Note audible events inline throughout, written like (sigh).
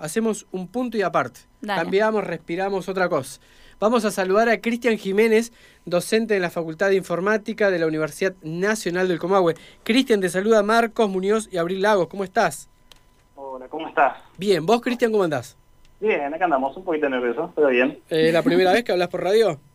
Hacemos un punto y aparte. Dale. Cambiamos, respiramos otra cosa. Vamos a saludar a Cristian Jiménez, docente de la Facultad de Informática de la Universidad Nacional del Comahue. Cristian, te saluda Marcos Muñoz y Abril Lagos. ¿Cómo estás? Hola, ¿cómo estás? Bien, vos, Cristian, ¿cómo andás? Bien, acá andamos, un poquito nervioso, pero bien. Eh, ¿La primera vez que hablas por radio? (laughs)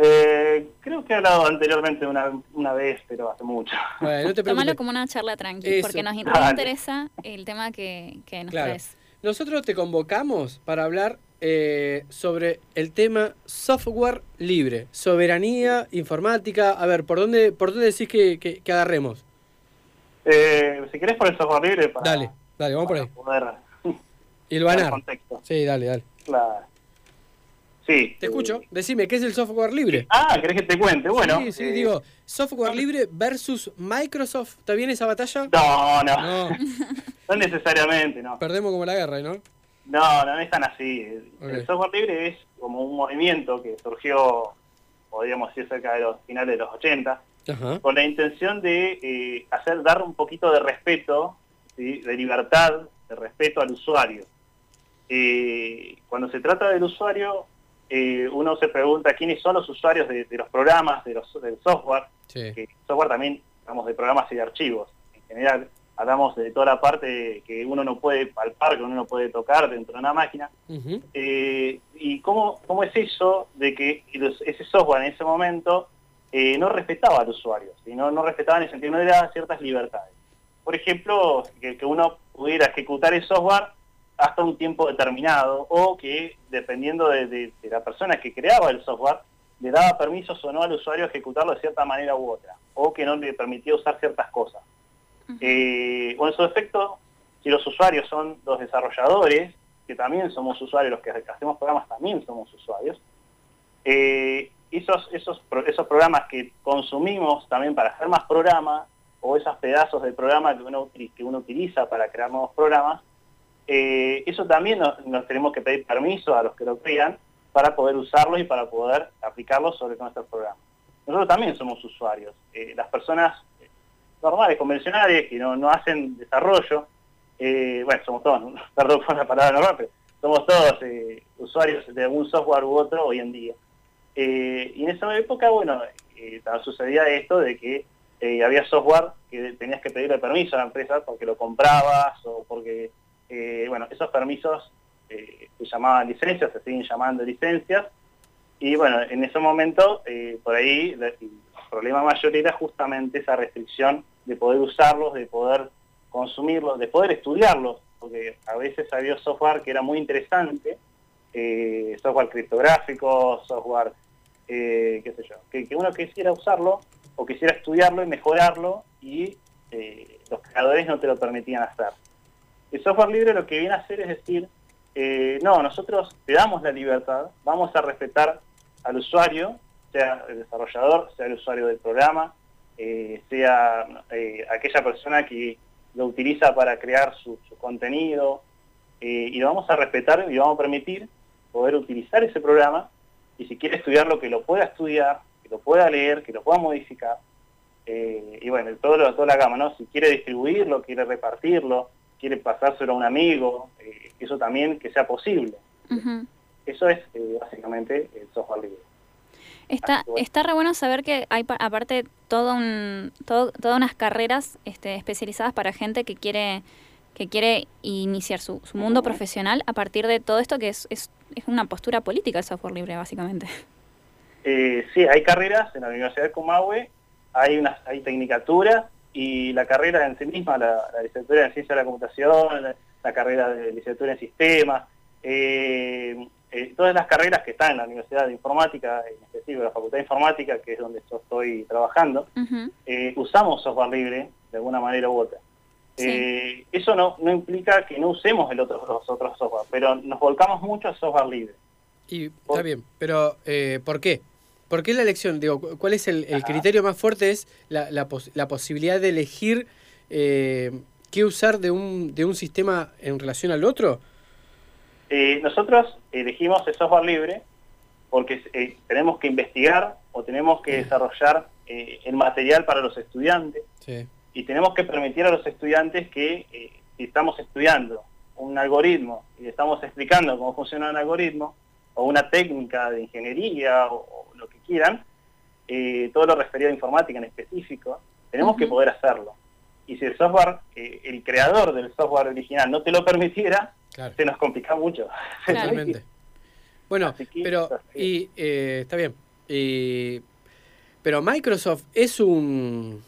Eh, creo que he hablado anteriormente una, una vez, pero hace mucho. Bueno, no te Tómalo como una charla tranqui, Eso. porque nos (laughs) interesa el tema que, que nos Claro. traes. Nosotros te convocamos para hablar eh, sobre el tema software libre, soberanía informática. A ver, ¿por dónde, por dónde decís que, que- que agarremos? Eh, si querés por el software libre para, Dale, dale, vamos por ahí. poder (laughs) Y banar. (laughs) contexto. Sí, dale, dale. Claro. Sí. Te eh, escucho. Decime, ¿qué es el software libre? Ah, ¿querés que te cuente? Bueno. sí, sí, eh, digo, software libre versus Microsoft. ¿Está bien esa batalla? No, no, No, (laughs) no, necesariamente, no. perdemos como la guerra, ¿no? No, no, no es tan así. El, software libre es como un movimiento que surgió, podríamos decir, cerca de los finales de los 80, Ajá. con la intención de eh, hacer dar un poquito de respeto, ¿sí? de libertad, de respeto al usuario. Eh, cuando se trata del usuario, eh, uno se pregunta quiénes son los usuarios de, de los programas, de los, del software, Sí. que software también hablamos de programas y de archivos. En general, hablamos de toda la parte que uno no puede palpar, que uno no puede tocar dentro de una máquina. Eh, ¿Y cómo, cómo es eso de que los- ese software en ese momento eh, no respetaba al usuario? ¿sí? No, no respetaba en el sentido, no le daba ciertas libertades. Por ejemplo, que, que uno pudiera ejecutar el software hasta un tiempo determinado o que, dependiendo de, de- de la persona que creaba el software, le daba permisos o no al usuario a ejecutarlo de cierta manera u otra, o que no le permitía usar ciertas cosas. Eh, o en su efecto, si los usuarios son los desarrolladores, que también somos usuarios, los que hacemos programas también somos usuarios, eh, esos, esos, esos programas que consumimos también para hacer más programas, o esos pedazos del programa que uno, que uno utiliza para crear nuevos programas, eh, eso también nos, tenemos que pedir permiso a los que lo crean para poder usarlos y para poder aplicarlos sobre nuestros programas. Nosotros también somos usuarios. Eh, las personas normales, convencionales, que no, no hacen desarrollo, eh, bueno, somos todos, (laughs) perdón por la palabra normal, pero somos todos eh, usuarios de algún software u otro hoy en día. Eh, y en esa época, bueno, sucedía esto de que había software que tenías que pedirle permiso a la empresa porque lo comprabas o porque, bueno, esos permisos se llamaban licencias, se siguen llamando licencias. Y bueno, en ese momento, por ahí, problema mayor era justamente esa restricción de poder usarlos, de poder consumirlos, de poder estudiarlos, porque a veces había software que era muy interesante, eh, software criptográfico, software, eh, qué sé yo, que, uno quisiera usarlo o quisiera estudiarlo y mejorarlo y eh, los creadores no te lo permitían hacer. El software libre lo que viene a hacer es decir, eh, no, nosotros te damos la libertad, vamos a respetar al usuario, sea el desarrollador, sea el usuario del programa, eh, sea eh, aquella persona que lo utiliza para crear su, su contenido, eh, y lo vamos a respetar y lo vamos a permitir poder utilizar ese programa, y si quiere estudiarlo, que lo pueda estudiar, que lo pueda leer, que lo pueda modificar, y bueno, todo lo- toda la gama, ¿no? Si quiere distribuirlo, quiere repartirlo, quiere pasárselo a un amigo, eso también que sea posible. Eso es básicamente el software libre. Está, está re bueno saber que hay pa- aparte todo un, todo, todas unas carreras este, especializadas para gente que quiere que quiere iniciar su, su mundo profesional a partir de todo esto que es, es, es una postura política el software libre, básicamente. Eh, sí, hay carreras en la Universidad de Comahue, hay unas, hay tecnicaturas y la carrera en sí misma, la, la licenciatura en Ciencia de la Computación, la, la carrera de licenciatura en Sistemas, eh, eh, todas las carreras que están en la Universidad de Informática, en específico la Facultad de Informática, que es donde yo estoy trabajando, eh, usamos software libre de alguna manera u otra. Sí. Eh, eso no, no implica que no usemos el otro, los otros software, pero nos volcamos mucho al software libre. Y está bien, pero eh, ¿por qué? ¿Por qué la elección? Digo, cu- ¿cuál es el, el criterio más fuerte? Es la, la, pos- la posibilidad de elegir eh, qué usar de un, de un sistema en relación al otro. Eh, nosotros elegimos el software libre porque eh, tenemos que investigar o tenemos que desarrollar eh, el material para los estudiantes Sí. y tenemos que permitir a los estudiantes que si estamos estudiando un algoritmo y le estamos explicando cómo funciona un algoritmo, o una técnica de ingeniería, o, lo que quieran, todo lo referido a informática en específico, tenemos que poder hacerlo. Y si el software, el creador del software original no te lo permitiera, se nos complica mucho. (laughs) Totalmente. bueno, pero y, eh, está bien. pero Microsoft es un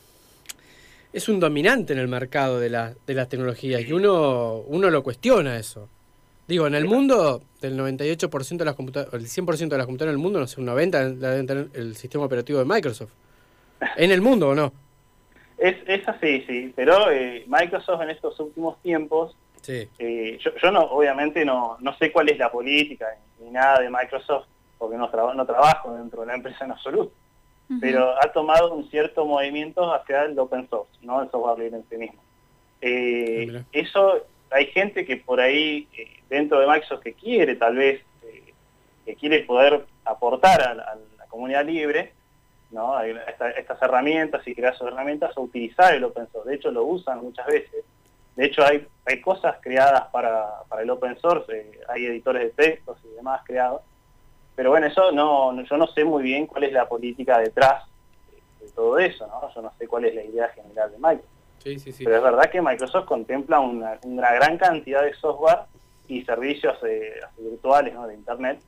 es un dominante en el mercado de, la, de las tecnologías y uno, uno lo cuestiona eso. Digo, en el mundo, del 98% de las computadoras, el 100% de las computadoras en el mundo, no sé, un 90% deben tener el sistema operativo de Microsoft. (laughs) ¿En el mundo o no? Es, es así, sí, pero eh, Microsoft en estos últimos tiempos, eh, yo, yo, no, obviamente no, no sé cuál es la política ni nada de Microsoft, porque no, no trabajo dentro de la empresa en absoluto pero ha tomado un cierto movimiento hacia el open source, no el software libre en sí mismo. Eh, ah, eso, hay gente que por ahí, eh, dentro de Microsoft, que quiere tal vez, eh, que quiere poder aportar a, la comunidad libre, ¿no? estas herramientas y crear sus herramientas o utilizar el open source. De hecho, lo usan muchas veces. De hecho, hay, hay cosas creadas para, para el open source, hay editores de textos y demás creados, pero bueno, eso no, yo no sé muy bien cuál es la política detrás de, todo eso, ¿no? Yo no sé cuál es la idea general de Microsoft. Sí, sí, sí. Pero es verdad que Microsoft contempla una, gran cantidad de software y servicios eh, virtuales ¿no? de Internet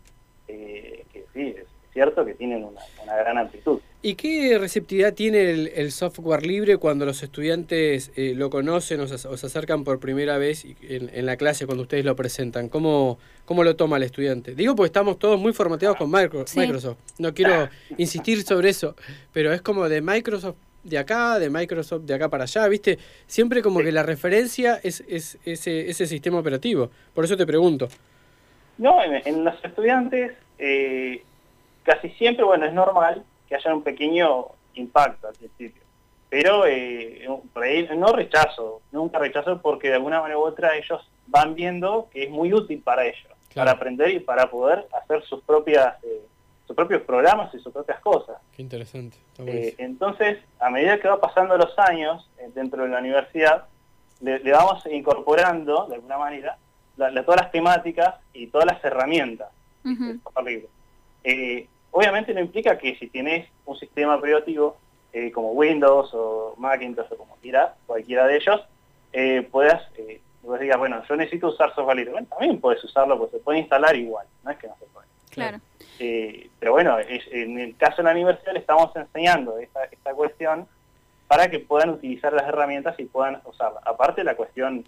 eh, que sí, es cierto que tienen una, gran amplitud. ¿Y qué receptividad tiene el, software libre cuando los estudiantes eh, lo conocen o se, acercan por primera vez en, la clase cuando ustedes lo presentan? ¿Cómo, ¿Cómo lo toma el estudiante? Digo porque estamos todos muy formateados con Microsoft. No quiero (laughs) insistir sobre eso, pero es como de Microsoft de acá, de Microsoft de acá para allá, ¿viste? Siempre como que la referencia es, es ese, ese sistema operativo. Por eso te pregunto. No, en, los estudiantes... Eh casi siempre, bueno, es normal que haya un pequeño impacto al principio. Pero eh, no rechazo, nunca rechazo porque de alguna manera u otra ellos van viendo que es muy útil para ellos, para aprender y para poder hacer sus propias eh, sus propios programas y sus propias cosas. Qué interesante. Eh, entonces, a medida que va pasando los años dentro de la universidad, le, vamos incorporando, de alguna manera, todas las temáticas y todas las herramientas. Eh, obviamente no implica que si tienes un sistema operativo eh, como Windows o Macintosh o como quieras, cualquiera de ellos, eh, puedas, eh, digas, bueno, yo necesito usar software libre. Bueno, también puedes usarlo, pues se puede instalar igual, no es que no se puede. Claro. Eh, pero bueno, en el caso de la universidad le estamos enseñando esta, esta cuestión para que puedan utilizar las herramientas y puedan usarlas. Aparte la cuestión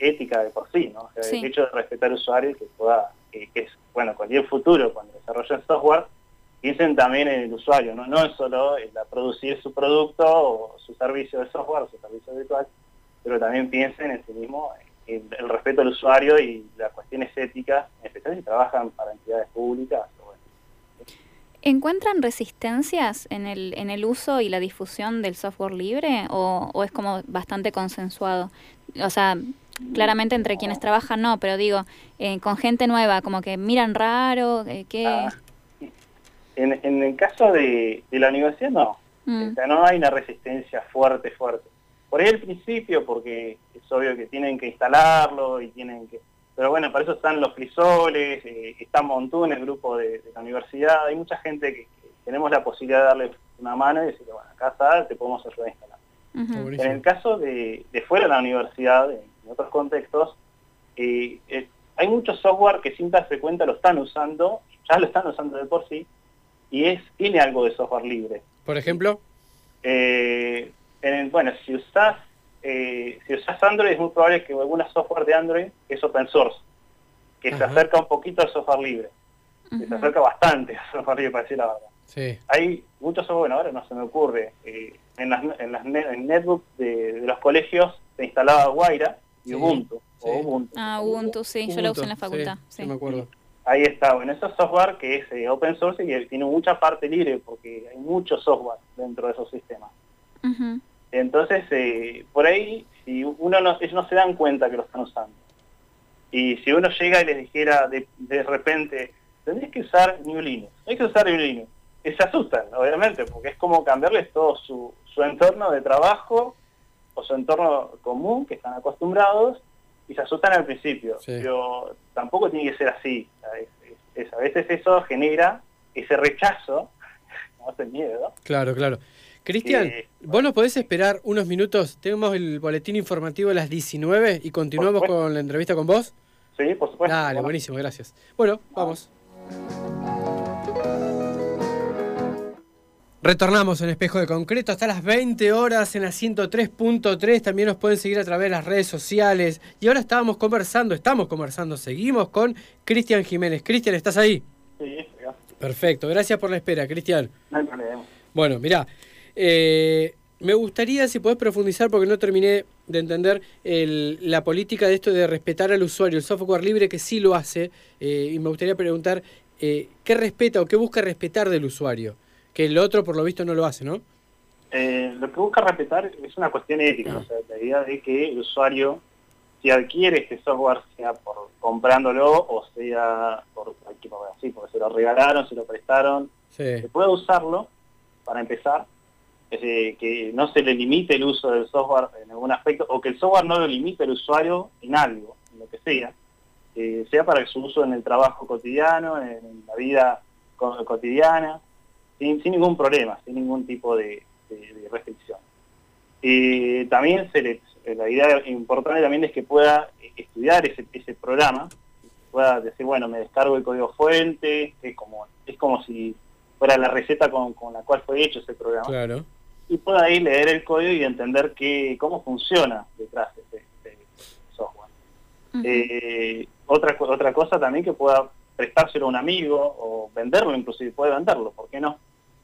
ética de por sí, ¿no? O sea, el hecho de respetar al usuario y que pueda que, es, bueno, cualquier futuro, cuando desarrollen software, piensen también en el usuario, no, no es solo el producir su producto o su servicio de software o su servicio virtual, pero también piensen en sí mismo el respeto al usuario y las cuestiones éticas, en especial si trabajan para entidades públicas. ¿Encuentran resistencias en el, en el uso y la difusión del software libre o, o es como bastante consensuado? O sea, claramente entre quienes trabajan no, pero digo, eh, con gente nueva, como que miran raro, eh, ¿qué? Ah, en, en, el caso de, la universidad no, mm. o sea, no hay una resistencia fuerte, fuerte. Por ahí al principio, porque es obvio que tienen que instalarlo y tienen que... Pero bueno, para eso están los frisoles, eh, está Montú en el grupo de, la universidad, hay mucha gente que, tenemos la posibilidad de darle una mano y decirle, bueno, acá está, te podemos ayudar a instalar. En el caso de, de fuera de la universidad, en otros contextos, eh, eh, hay muchos software que sin darse cuenta lo están usando, ya lo están usando de por sí, y es tiene algo de software libre. Por ejemplo, eh, bueno, si usas si usas Android es muy probable que alguna software de Android es open source, que se acerca un poquito al software libre, que se acerca bastante al software libre para decir la verdad. Sí. Hay muchos software, bueno, ahora no se me ocurre, en las, en las netbooks de, de, los colegios se instalaba Guaira, Ubuntu. Ah, Ubuntu, sí, yo lo uso en la facultad. Sí, me acuerdo. Ahí está, bueno, eso es software que es eh, open source y tiene mucha parte libre porque hay mucho software dentro de esos sistemas. Entonces, eh, por ahí, si uno no, ellos no se dan cuenta que lo están usando. Y si uno llega y les dijera de, de repente, tenés que usar New Linux, hay que usar New Linux, y se asustan, obviamente, porque es como cambiarles todo su, su entorno de trabajo o su entorno común que están acostumbrados y se asustan al principio, pero tampoco tiene que ser así. a veces eso genera ese rechazo, (laughs) no hace miedo. Claro, claro. Cristian, ¿vos nos podés esperar unos minutos? Tenemos el boletín informativo a las 19 y continuamos con la entrevista con vos. Sí, por supuesto. Dale, buenísimo, gracias. Bueno, vamos. Retornamos en Espejo de Concreto hasta las 20 horas en la 103.3. También nos pueden seguir a través de las redes sociales. Y ahora estábamos conversando, estamos conversando, seguimos con Cristian Jiménez. Cristian, ¿estás ahí? Sí, Perfecto, gracias por la espera, Cristian. No hay problema. Bueno, mirá, eh, me gustaría si podés profundizar, porque no terminé de entender la política de esto de respetar al usuario, el software libre que sí lo hace, eh, y me gustaría preguntar eh, qué respeta o qué busca respetar del usuario que el otro por lo visto no lo hace, ¿no? Eh, lo que busca respetar es una cuestión ética, o sea, la idea de que el usuario, si adquiere este software, sea por comprándolo o sea por así, porque se lo regalaron, se lo prestaron, que pueda usarlo para empezar, que no se le limite el uso del software en algún aspecto, o que el software no lo limite el usuario en algo, en lo que sea, sea para su uso en el trabajo cotidiano, en la vida cotidiana, sin, ningún problema, sin ningún tipo de, restricción. y también se la idea importante también es que pueda estudiar ese, ese programa, pueda decir, bueno, me descargo el código fuente, es como, es como si fuera la receta con, la cual fue hecho ese programa. Claro. Y pueda ahí leer el código y entender que, cómo funciona detrás de este, software. Eh, otra, otra cosa también que pueda prestárselo a un amigo o venderlo, inclusive puede venderlo, ¿por qué no?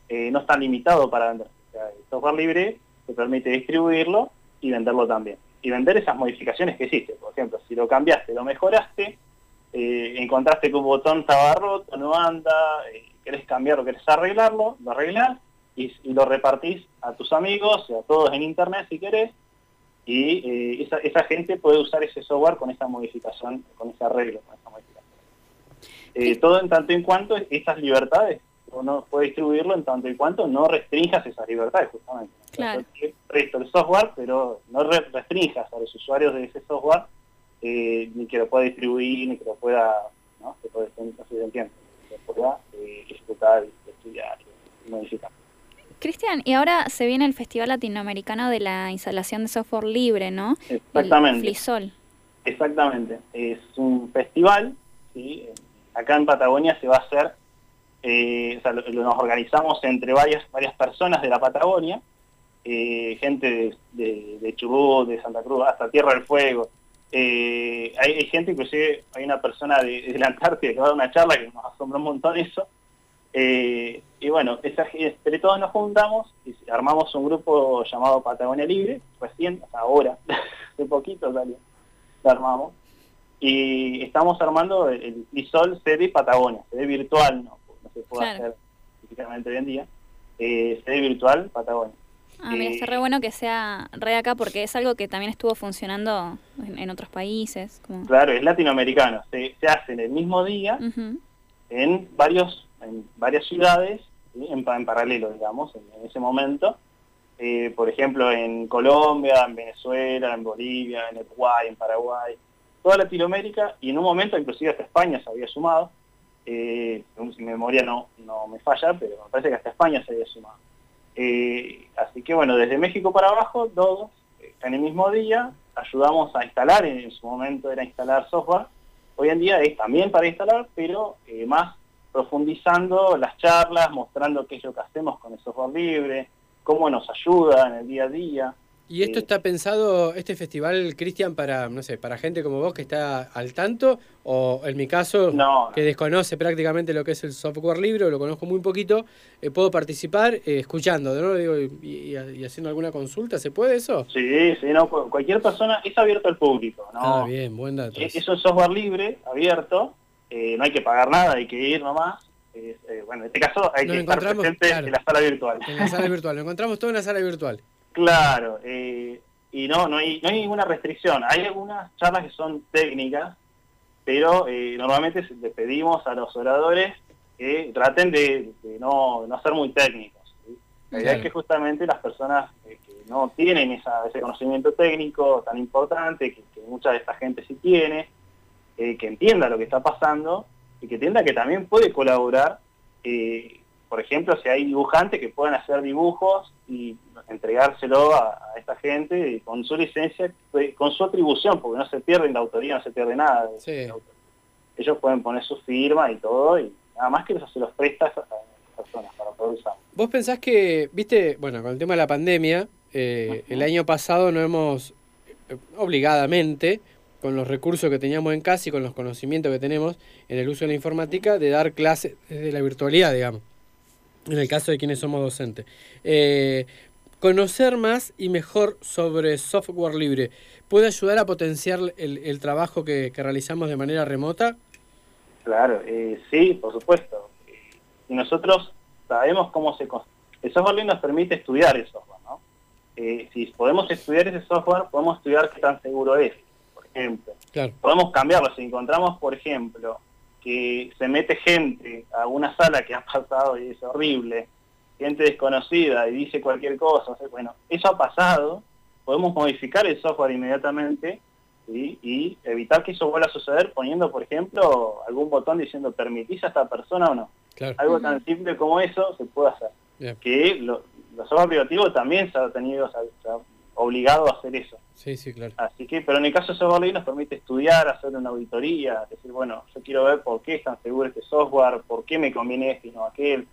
Eh, no está limitado para vender. el software libre te permite distribuirlo y venderlo también. Y vender esas modificaciones que hiciste. Por ejemplo, si lo cambiaste, lo mejoraste, eh, encontraste que un botón estaba roto, no anda, eh, querés cambiarlo, querés arreglarlo, lo arreglás y, lo repartís a tus amigos, a todos en internet si querés, y esa, esa, gente puede usar ese software con esa modificación, con ese arreglo, con esa modificación. todo en tanto en cuanto esas libertades no puede distribuirlo en tanto y cuanto no restringas esas libertades, justamente. Claro. Resto el software, pero no restringas a los usuarios de ese software eh, ni que lo pueda distribuir, ni que lo pueda, ¿no? Se puede, no sé si que pueda eh, ejecutar, estudiar y modificar. Cristian, y ahora se viene el Festival Latinoamericano de la Instalación de Software Libre, ¿no? Exactamente. El Flisol. Exactamente. Es un festival, ¿sí? acá en Patagonia se va a hacer eh, nos organizamos entre varias, varias personas de la Patagonia, eh, gente de, de, Chubut, de Santa Cruz, hasta Tierra del Fuego. Eh, hay, gente, inclusive hay una persona de, la Antártida que va a dar una charla que nos asombró un montón eso. y bueno, entre todos nos juntamos y armamos un grupo llamado Patagonia Libre, recién, ahora, (laughs) de poquito salió, lo armamos. Y estamos armando el, el ISOL sede Patagonia, sede virtual, ¿no? Se puede hacer físicamente hoy en día, eh, sede virtual Patagonia. Ah, mira, está re bueno que sea re acá porque es algo que también estuvo funcionando en, otros países. Claro, es latinoamericano. Se, se, hace en el mismo día en varios en varias ciudades, en, paralelo, digamos, en, ese momento. Eh, por ejemplo, en Colombia, en Venezuela, en Bolivia, en Uruguay, en Paraguay, toda Latinoamérica y en un momento inclusive hasta España se había sumado eh, si mi memoria no, no me falla, pero me parece que hasta España se había sumado. Eh, así que bueno, desde México para abajo, todos, eh, en el mismo día, ayudamos a instalar, en su momento era instalar software, hoy en día es también para instalar, pero eh, más profundizando las charlas, mostrando qué es lo que hacemos con el software libre, cómo nos ayuda en el día a día, ¿Y esto está pensado, este festival, Cristian, para, no sé, para gente como vos que está al tanto? O en mi caso, que desconoce prácticamente lo que es el software libre, lo conozco muy poquito, eh, ¿puedo participar eh, escuchando, ¿no? Digo, y, haciendo alguna consulta? ¿Se puede eso? Sí, sí, no, cualquier persona, es abierto al público, ¿no? Ah, bien, buen dato. Es, es un software libre, abierto, eh, no hay que pagar nada, hay que ir nomás. bueno, en este caso hay que estar presente en la sala virtual. En la sala virtual, lo encontramos todo en la sala virtual. Claro, eh, y no, no hay, no hay ninguna restricción. Hay algunas charlas que son técnicas, pero eh, normalmente le pedimos a los oradores que traten de, no, no ser muy técnicos. La idea es que justamente las personas eh, que no tienen esa, ese conocimiento técnico tan importante, que, mucha de esta gente sí tiene, eh, que entienda lo que está pasando y que entienda que también puede colaborar, por ejemplo, si hay dibujantes que puedan hacer dibujos y entregárselo a, esta gente con su licencia, con su atribución, porque no se pierde la autoría, no se pierde nada. Ellos pueden poner su firma y todo, y nada más que se los presta a esas personas para poder usar. ¿Vos pensás que, viste, bueno, con el tema de la pandemia, eh, el año pasado no hemos, eh, obligadamente, con los recursos que teníamos en casa y con los conocimientos que tenemos en el uso de la informática, de dar clases desde la virtualidad, digamos, en el caso de quienes somos docentes. Eh, conocer más y mejor sobre software libre, ¿puede ayudar a potenciar el, trabajo que, realizamos de manera remota? Claro, eh, sí, por supuesto. Y nosotros sabemos cómo se... El software libre nos permite estudiar el software, ¿no? Eh, si podemos estudiar ese software, podemos estudiar qué tan seguro es ejemplo. Podemos cambiarlo. Si encontramos, por ejemplo, que se mete gente a una sala que ha pasado y es horrible, gente desconocida y dice cualquier cosa, bueno, eso ha pasado, podemos modificar el software inmediatamente y evitar que eso vuelva a suceder poniendo, por ejemplo, algún botón diciendo permitís a esta persona o no. Algo tan simple como eso se puede hacer. Que lo, los software privativos también se ha tenido, obligado a hacer eso. Sí, sí, claro. Así que, pero en el caso de software libre nos permite estudiar, hacer una auditoría, decir, bueno, yo quiero ver por qué es tan seguro este software, por qué me conviene este y no aquel.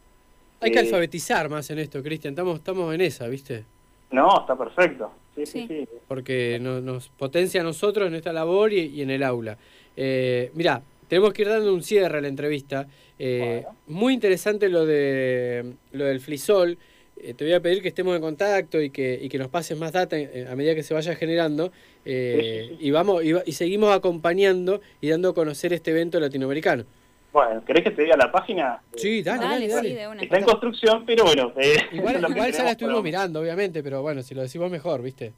Hay que eh, alfabetizar más en esto, Cristian, estamos, estamos en esa, ¿viste? No, está perfecto. Sí, sí, sí. Porque nos, potencia a nosotros en esta labor y, en el aula. Eh, mira, tenemos que ir dando un cierre a la entrevista. Eh, muy interesante lo de lo del flisol. Eh, te voy a pedir que estemos en contacto y que, y que nos pases más data a medida que se vaya generando eh, y vamos y, seguimos acompañando y dando a conocer este evento latinoamericano. Bueno, ¿querés que te diga la página? Sí, dale, dale, Está en construcción, pero bueno. (laughs) igual, (laughs) igual ya la estuvimos mirando, obviamente, pero bueno, si lo decimos mejor, ¿viste?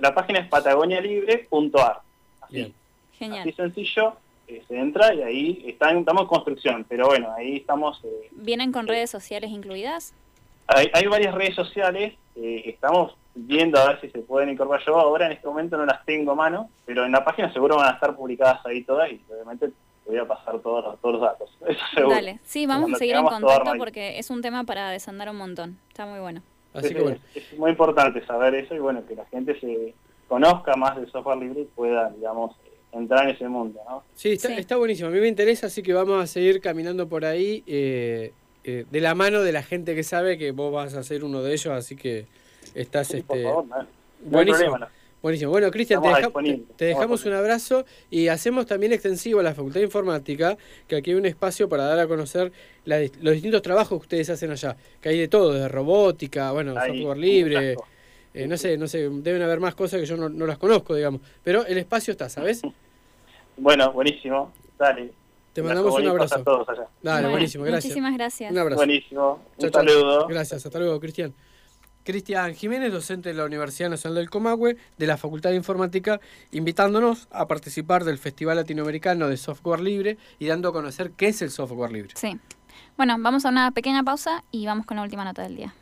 la página es patagonialibre.ar. Así, Genial. Así sencillo, se entra y ahí está, estamos en construcción, pero bueno, ahí estamos... ¿Vienen con redes sociales incluidas? Hay, varias redes sociales, eh, estamos viendo a ver si se pueden incorporar. Yo ahora en este momento no las tengo a mano, pero en la página seguro van a estar publicadas ahí todas y obviamente te voy a pasar todos los, todos los datos. (laughs) Dale, sí, vamos a seguir en contacto porque es un tema para desandar un montón. Está muy bueno. Así que bueno. Es muy importante saber eso y bueno, que la gente se conozca más del software libre y pueda, digamos, entrar en ese mundo, ¿no? Sí, está, está buenísimo. A mí me interesa, así que vamos a seguir caminando por ahí. Eh, eh, de la mano de la gente que sabe que vos vas a ser uno de ellos, así que estás este buenísimo. Buenísimo. Bueno, Cristian, te, dejamos un abrazo y hacemos también extensivo a la Facultad de Informática, que aquí hay un espacio para dar a conocer los distintos trabajos que ustedes hacen allá, que hay de todo, de robótica, bueno, software libre, eh, no sé, no sé, deben haber más cosas que yo no, no las conozco, digamos, pero el espacio está, ¿sabes? (laughs) Bueno, buenísimo, dale. Te mandamos un abrazo. A todos allá. Dale, buenísimo, gracias. Muchísimas gracias. Un abrazo. Buenísimo. Un saludo. Gracias, hasta luego, Cristian. Cristian Jiménez, docente de la Universidad Nacional del Comahue, de la Facultad de Informática, invitándonos a participar del Festival Latinoamericano de Software Libre y dando a conocer qué es el software libre. Sí. Bueno, vamos a una pequeña pausa y vamos con la última nota del día.